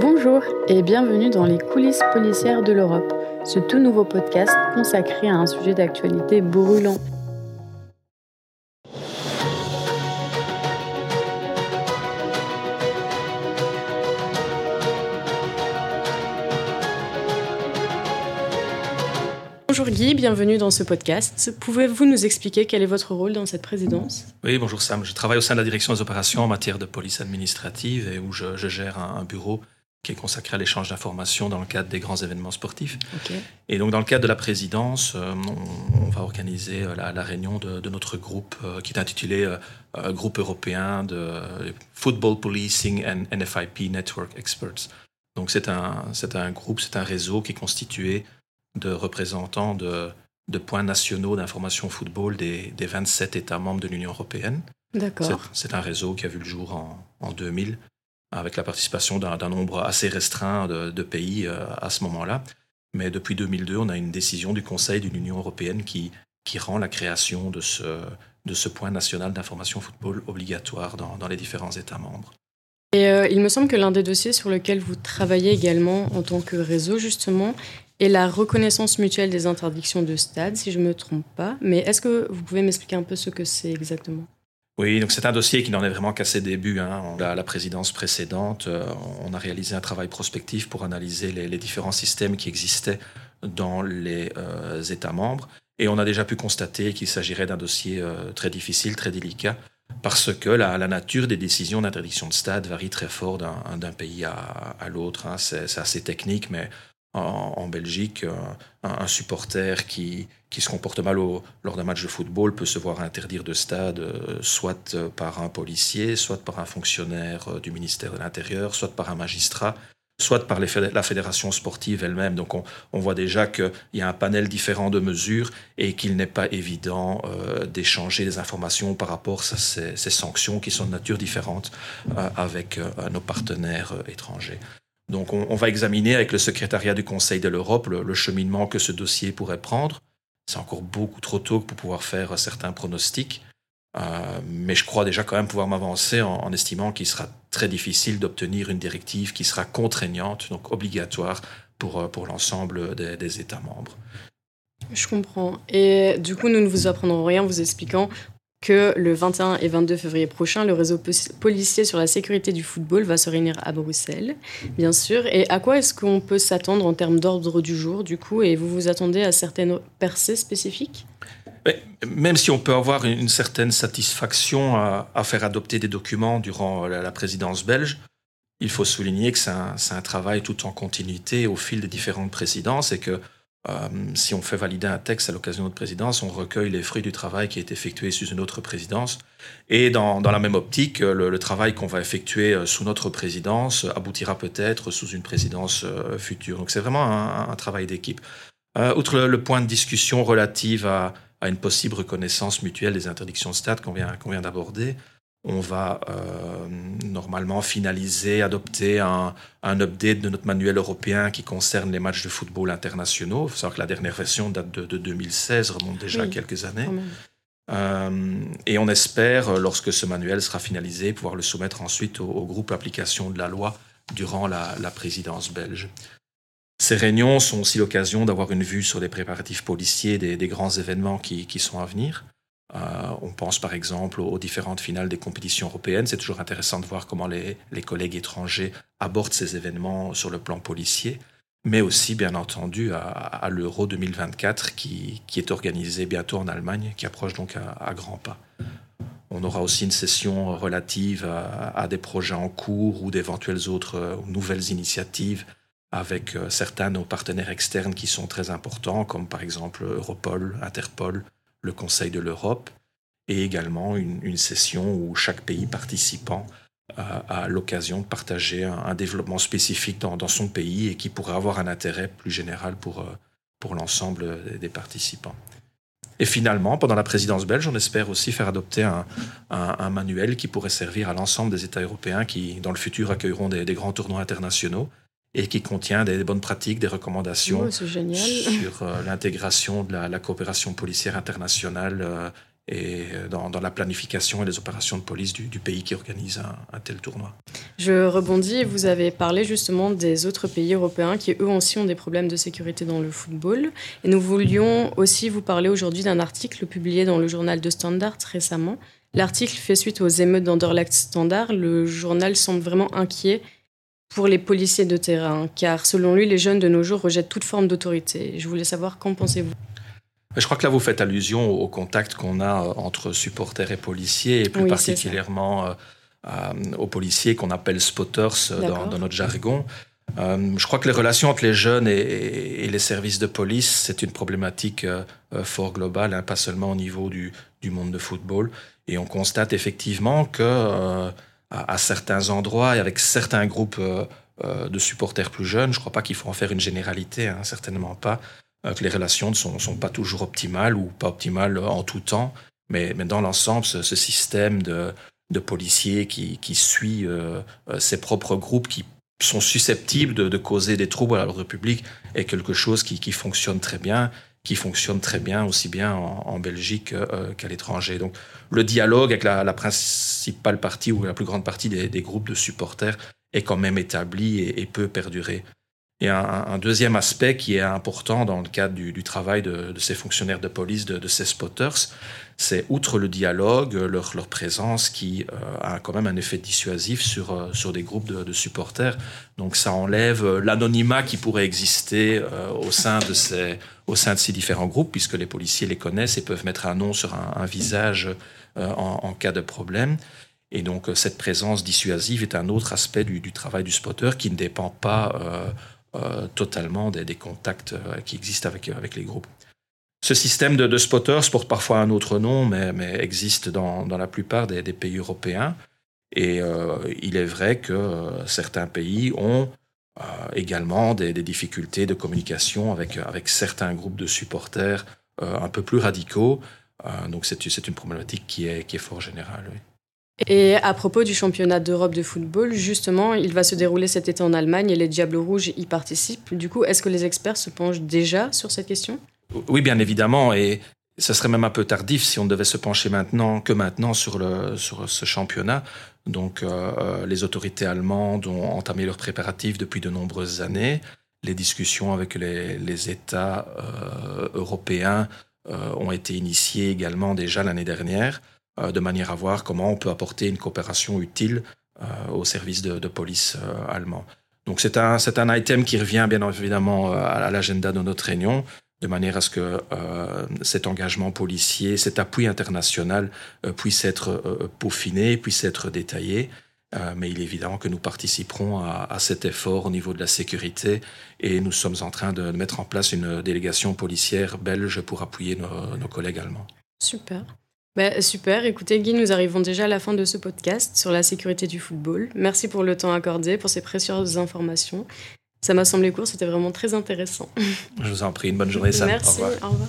Bonjour et bienvenue dans les coulisses policières de l'Europe, ce tout nouveau podcast consacré à un sujet d'actualité brûlant. Bonjour Guy, bienvenue dans ce podcast. Pouvez-vous nous expliquer quel est votre rôle dans cette présidence? Oui, bonjour Sam. Je travaille au sein de la direction des opérations en matière de police administrative et où je, gère un, bureau qui est consacré à l'échange d'informations dans le cadre des grands événements sportifs. Et donc, dans le cadre de la présidence, euh, on, va organiser euh, la, réunion de, notre groupe euh, qui est intitulé Groupe européen de Football Policing and NFIP Network Experts. Donc, c'est un, un groupe, c'est un réseau qui est constitué de représentants de, de points nationaux d'information football des, des, 27 États membres de l'Union européenne. D'accord. C'est un réseau qui a vu le jour en, en 2000, avec la participation d'un nombre assez restreint de, pays euh, à ce moment-là. Mais depuis 2002, on a une décision du Conseil de l'Union européenne qui, qui rend la création de ce, de ce point national d'information football obligatoire dans, dans les différents États membres. Et euh, il me semble que l'un des dossiers sur lequel vous travaillez également en tant que réseau, justement, et la reconnaissance mutuelle des interdictions de stade, si je ne me trompe pas. Mais est-ce que vous pouvez m'expliquer un peu ce que c'est exactement? Oui, donc c'est un dossier qui n'en est vraiment qu'à ses débuts. Hein. La, la, présidence précédente, euh, on a réalisé un travail prospectif pour analyser les, différents systèmes qui existaient dans les euh, États membres. Et on a déjà pu constater qu'il s'agirait d'un dossier euh, très difficile, très délicat, parce que la, nature des décisions d'interdiction de stade varie très fort d'un pays à, à l'autre. Hein. C'est assez technique, mais en, Belgique, euh, un, supporter qui, qui, se comporte mal lors d'un match de football peut se voir interdire de stade, euh, soit par un policier, soit par un fonctionnaire euh, du ministère de l'Intérieur, soit par un magistrat, soit par la fédération sportive elle-même. Donc on, voit déjà qu'il y a un panel différent de mesures et qu'il n'est pas évident d'échanger des informations par rapport à ces, sanctions qui sont de nature différente avec nos partenaires étrangers. Donc on, va examiner avec le secrétariat du Conseil de l'Europe le, cheminement que ce dossier pourrait prendre. C'est encore beaucoup trop tôt pour pouvoir faire certains pronostics, euh, mais je crois déjà quand même pouvoir m'avancer en, estimant qu'il sera très difficile d'obtenir une directive qui sera contraignante, donc obligatoire pour, euh, pour l'ensemble des, des États membres. Je comprends. Et du coup, nous ne vous apprendrons rien en vous expliquant que le 21 et 22 février prochain, le réseau policier sur la sécurité du football va se réunir à Bruxelles, bien sûr. Et à quoi est-ce qu'on peut s'attendre en termes d'ordre du jour, du coup? Et vous vous attendez à certaines percées spécifiques? Même si on peut avoir une certaine satisfaction à, faire adopter des documents durant la, présidence belge, il faut souligner que c'est un, un, travail tout en continuité au fil des différentes présidences et que euh, si on fait valider un texte à l'occasion de présidence, on recueille les fruits du travail qui été effectué sous une autre présidence. Et dans, la même optique, le, travail qu'on va effectuer euh, sous notre présidence aboutira peut-être sous une présidence euh, future. Donc c'est vraiment un, travail d'équipe. outre le, point de discussion relative à, une possible reconnaissance mutuelle des interdictions de stade qu'on vient d'aborder, on va euh, normalement finaliser, adopter un, update de notre manuel européen qui concerne les matchs de football internationaux. Il faut savoir que la dernière version date de, 2016, remonte déjà à quelques années. Euh, et on espère, lorsque ce manuel sera finalisé, pouvoir le soumettre ensuite au, groupe application de la loi durant la, présidence belge. Ces réunions sont aussi l'occasion d'avoir une vue sur les préparatifs policiers des, grands événements qui sont à venir. Euh, on pense par exemple aux différentes finales des compétitions européennes. C'est toujours intéressant de voir comment les, collègues étrangers abordent ces événements sur le plan policier, mais aussi bien entendu à, l'Euro 2024 qui, est organisé bientôt en Allemagne, qui approche donc à, grands pas. On aura aussi une session relative à, des projets en cours ou d'éventuelles autres euh, nouvelles initiatives avec euh, certains de nos partenaires externes qui sont très importants, comme par exemple Europol, Interpol, le Conseil de l'Europe, et également une, session où chaque pays participant a, l'occasion de partager un, développement spécifique dans, son pays et qui pourrait avoir un intérêt plus général pour, euh, pour l'ensemble des participants. Et finalement, pendant la présidence belge, on espère aussi faire adopter un, un, manuel qui pourrait servir à l'ensemble des États européens qui, dans le futur, accueilleront des, des grands tournois internationaux et qui contient des, bonnes pratiques, des recommandations oh, sur euh, l'intégration de la, coopération policière internationale euh, et dans, la planification et les opérations de police du, pays qui organise un, tel tournoi. Je rebondis, vous avez parlé justement des autres pays européens qui eux aussi ont des problèmes de sécurité dans le football. Et nous voulions aussi vous parler aujourd'hui d'un article publié dans le journal de Standard récemment. L'article fait suite aux émeutes d'Anderlecht Standard. Le journal semble vraiment inquiet pour les policiers de terrain, car selon lui, les jeunes de nos jours rejettent toute forme d'autorité. Je voulais savoir qu'en pensez-vous je crois que là, vous faites allusion au contact qu'on a euh, entre supporters et policiers, et plus particulièrement euh, euh, aux policiers qu'on appelle spotters dans, notre jargon. je crois que les relations entre les jeunes et, les services de police, c'est une problématique fort globale, hein, pas seulement au niveau du, du, monde de football. Et on constate effectivement que à, certains endroits et avec certains groupes de supporters plus jeunes. Je ne crois pas qu'il faut en faire une généralité, hein, certainement pas, que les relations ne sont, pas toujours optimales ou pas optimales en tout temps. Mais, mais dans l'ensemble, ce, système de, de, policiers qui, qui suit ses propres groupes, qui sont susceptibles de, de, causer des troubles à l'ordre public, est quelque chose qui, qui fonctionne très bien qui fonctionne très bien, aussi bien en, Belgique euh, qu'à l'étranger. Donc le dialogue avec la, principale partie ou la plus grande partie des, groupes de supporters est quand même établi et, peut perdurer. Et un, deuxième aspect qui est important dans le cadre du, travail de, ces fonctionnaires de police, de, ces spotters, c'est outre le dialogue, leur, leur présence qui euh, a quand même un effet dissuasif sur, euh, sur des groupes de, supporters. Donc ça enlève l'anonymat qui pourrait exister au sein de ces au sein de ces différents groupes, puisque les policiers les connaissent et peuvent mettre un nom sur un, visage euh, en, cas de problème. Et donc euh, cette présence dissuasive est un autre aspect du, travail du spotter qui ne dépend pas euh, totalement des, contacts qui existent avec, avec les groupes. Ce système de, spotters porte parfois un autre nom, mais, existe dans, la plupart des, pays européens. Et il est vrai que certains pays ont euh, également des, difficultés de communication avec, certains groupes de supporters euh, un peu plus radicaux. Euh, donc c'est une problématique qui est fort générale. Et à propos du championnat d'Europe de football, justement, il va se dérouler cet été en Allemagne et les Diables Rouges y participent. Du coup, est-ce que les experts se penchent déjà sur cette question? Oui, bien évidemment. Et ce serait même un peu tardif si on devait se pencher maintenant, que maintenant, sur, le, sur ce championnat. Donc, euh, euh, les autorités allemandes ont entamé leurs préparatifs depuis de nombreuses années. Les discussions avec les, États euh, européens ont été initiées également déjà l'année dernière, de manière à voir comment on peut apporter une coopération utile au service de, police allemand. Donc, c'est un, un item qui revient bien évidemment à l'agenda de notre réunion de manière à ce que euh, cet engagement policier, cet appui international euh, puisse être euh, peaufiné, puisse être détaillé. mais il est évident que nous participerons à, cet effort au niveau de la sécurité et nous sommes en train de mettre en place une délégation policière belge pour appuyer nos, collègues allemands. Super. Bah, super, écoutez Guy, nous arrivons déjà à la fin de ce podcast sur la sécurité du football. Merci pour le temps accordé, pour ces précieuses informations. Ça m'a semblé court, c'était vraiment très intéressant. Je vous en prie, une bonne journée, Sam. Merci, au revoir.